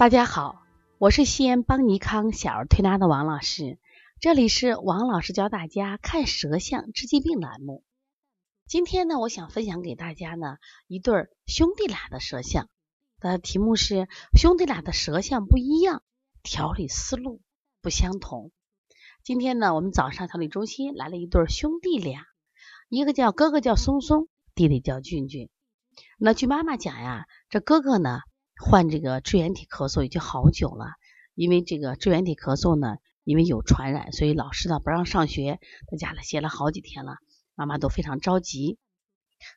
大家好，我是西安邦尼康小儿推拿的王老师，这里是王老师教大家看舌象治疾病栏目。今天呢，我想分享给大家呢一对兄弟俩的舌象，的题目是兄弟俩的舌象不一样，调理思路不相同。今天呢，我们早上调理中心来了一对兄弟俩，一个叫哥哥叫松松，弟弟叫俊俊。那据妈妈讲呀，这哥哥呢。患这个支原体咳嗽已经好久了，因为这个支原体咳嗽呢，因为有传染，所以老师呢不让上学，在家里歇了好几天了，妈妈都非常着急。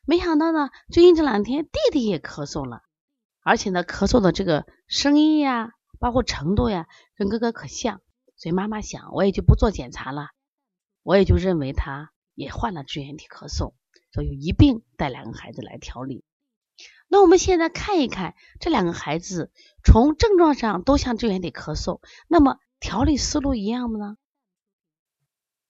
没想到呢，最近这两天弟弟也咳嗽了，而且呢咳嗽的这个声音呀，包括程度呀，跟哥哥可像，所以妈妈想，我也就不做检查了，我也就认为他也患了支原体咳嗽，所以一并带两个孩子来调理。那我们现在看一看这两个孩子，从症状上都像支原体咳嗽，那么调理思路一样吗呢？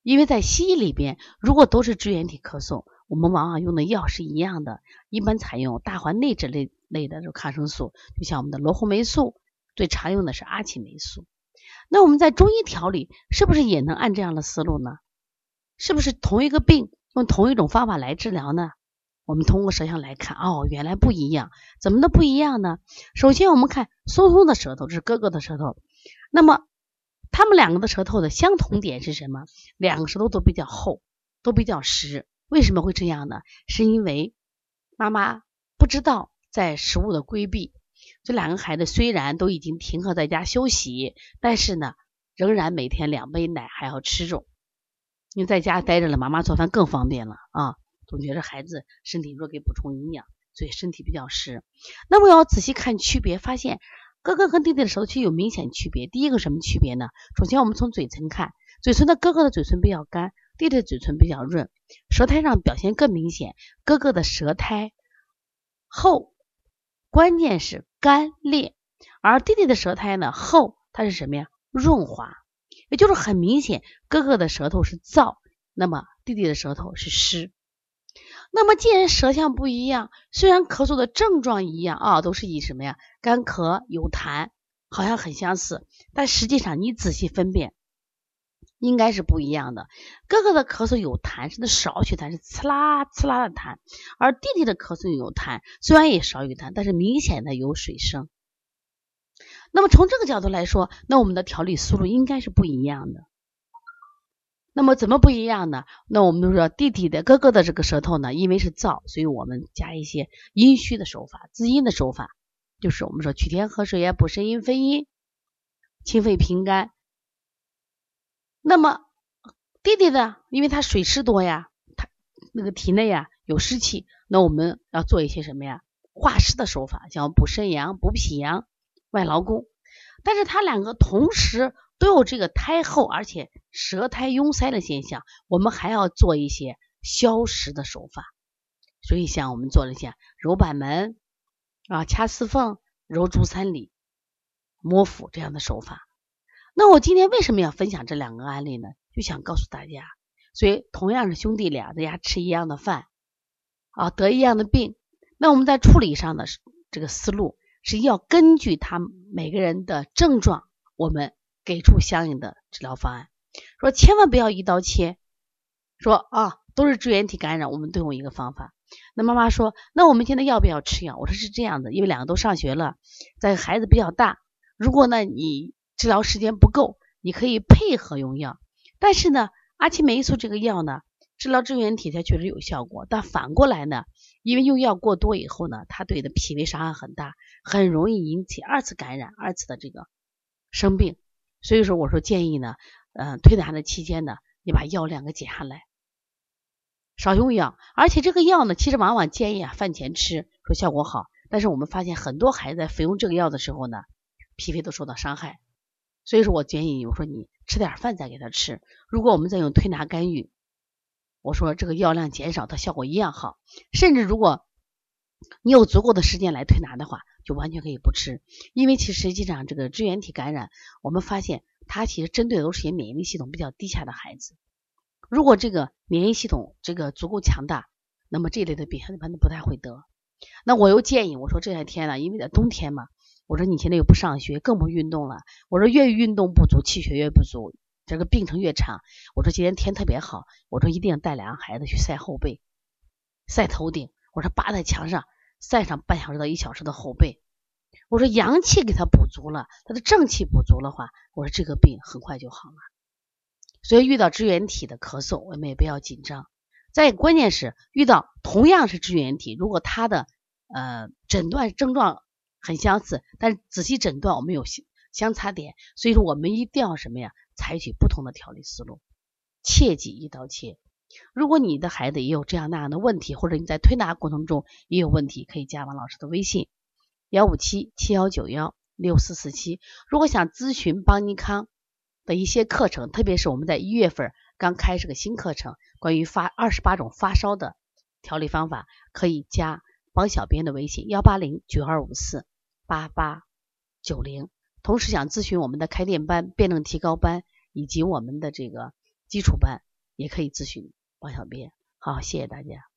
因为在西医里边，如果都是支原体咳嗽，我们往往用的药是一样的，一般采用大环内酯类类的这抗生素，就像我们的罗红霉素，最常用的是阿奇霉素。那我们在中医调理，是不是也能按这样的思路呢？是不是同一个病用同一种方法来治疗呢？我们通过舌象来看，哦，原来不一样，怎么的不一样呢？首先，我们看松松的舌头，这是哥哥的舌头。那么，他们两个的舌头的相同点是什么？两个舌头都比较厚，都比较实。为什么会这样呢？是因为妈妈不知道在食物的规避。这两个孩子虽然都已经停课在家休息，但是呢，仍然每天两杯奶还要吃肉。因为在家待着了，妈妈做饭更方便了啊。总觉得孩子身体弱，给补充营养，所以身体比较湿。那么要仔细看区别，发现哥哥和弟弟的舌头其实有明显区别。第一个什么区别呢？首先我们从嘴唇看，嘴唇的哥哥的嘴唇比较干，弟弟的嘴唇比较润，舌苔上表现更明显。哥哥的舌苔厚，关键是干裂，而弟弟的舌苔呢厚，它是什么呀？润滑，也就是很明显，哥哥的舌头是燥，那么弟弟的舌头是湿。那么既然舌象不一样，虽然咳嗽的症状一样啊，都是以什么呀？干咳有痰，好像很相似，但实际上你仔细分辨，应该是不一样的。哥哥的咳嗽有痰，是那少许痰，是呲啦呲啦的痰；而弟弟的咳嗽有痰，虽然也少许痰，但是明显的有水声。那么从这个角度来说，那我们的调理思路应该是不一样的。那么怎么不一样呢？那我们说弟弟的哥哥的这个舌头呢，因为是燥，所以我们加一些阴虚的手法，滋阴的手法，就是我们说取天河水呀，补肾阴分阴，清肺平肝。那么弟弟的，因为他水湿多呀，他那个体内呀有湿气，那我们要做一些什么呀？化湿的手法，像补肾阳、补脾阳、外劳宫。但是他两个同时。都有这个苔厚，而且舌苔壅塞的现象，我们还要做一些消食的手法。所以像我们做了一些揉板门啊、掐四缝、揉足三里、摸腹这样的手法。那我今天为什么要分享这两个案例呢？就想告诉大家，所以同样是兄弟俩，在家吃一样的饭啊，得一样的病，那我们在处理上的这个思路是要根据他每个人的症状，我们。给出相应的治疗方案，说千万不要一刀切，说啊都是支原体感染，我们都用一个方法。那妈妈说，那我们现在要不要吃药？我说是这样的，因为两个都上学了，在孩子比较大，如果呢你治疗时间不够，你可以配合用药。但是呢，阿奇霉素这个药呢，治疗支原体它确实有效果，但反过来呢，因为用药过多以后呢，它对的脾胃伤害很大，很容易引起二次感染，二次的这个生病。所以说，我说建议呢，嗯，推拿的期间呢，你把药量给减下来，少用药。而且这个药呢，其实往往建议啊饭前吃，说效果好。但是我们发现很多孩子在服用这个药的时候呢，脾胃都受到伤害。所以说我建议，我说你吃点饭再给他吃。如果我们再用推拿干预，我说这个药量减少，它效果一样好。甚至如果你有足够的时间来推拿的话。就完全可以不吃，因为其实实际上这个支原体感染，我们发现它其实针对的都是些免疫力系统比较低下的孩子。如果这个免疫系统这个足够强大，那么这类的病一般都不太会得。那我又建议我说这些天呢，因为在冬天嘛，我说你现在又不上学，更不运动了。我说越运动不足，气血越不足，这个病程越长。我说今天天特别好，我说一定要带两个孩子去晒后背、晒头顶。我说扒在墙上晒上半小时到一小时的后背。我说阳气给他补足了，他的正气补足的话，我说这个病很快就好了。所以遇到支原体的咳嗽，我们也不要紧张。再关键是遇到同样是支原体，如果他的呃诊断症状很相似，但仔细诊断我们有相差点，所以说我们一定要什么呀？采取不同的调理思路，切忌一刀切。如果你的孩子也有这样那样的问题，或者你在推拿过程中也有问题，可以加王老师的微信幺五七七幺九幺六四四七。如果想咨询邦尼康的一些课程，特别是我们在一月份刚开设个新课程，关于发二十八种发烧的调理方法，可以加帮小编的微信幺八零九二五四八八九零。同时想咨询我们的开店班、辩证提高班以及我们的这个基础班，也可以咨询王小斌。好，谢谢大家。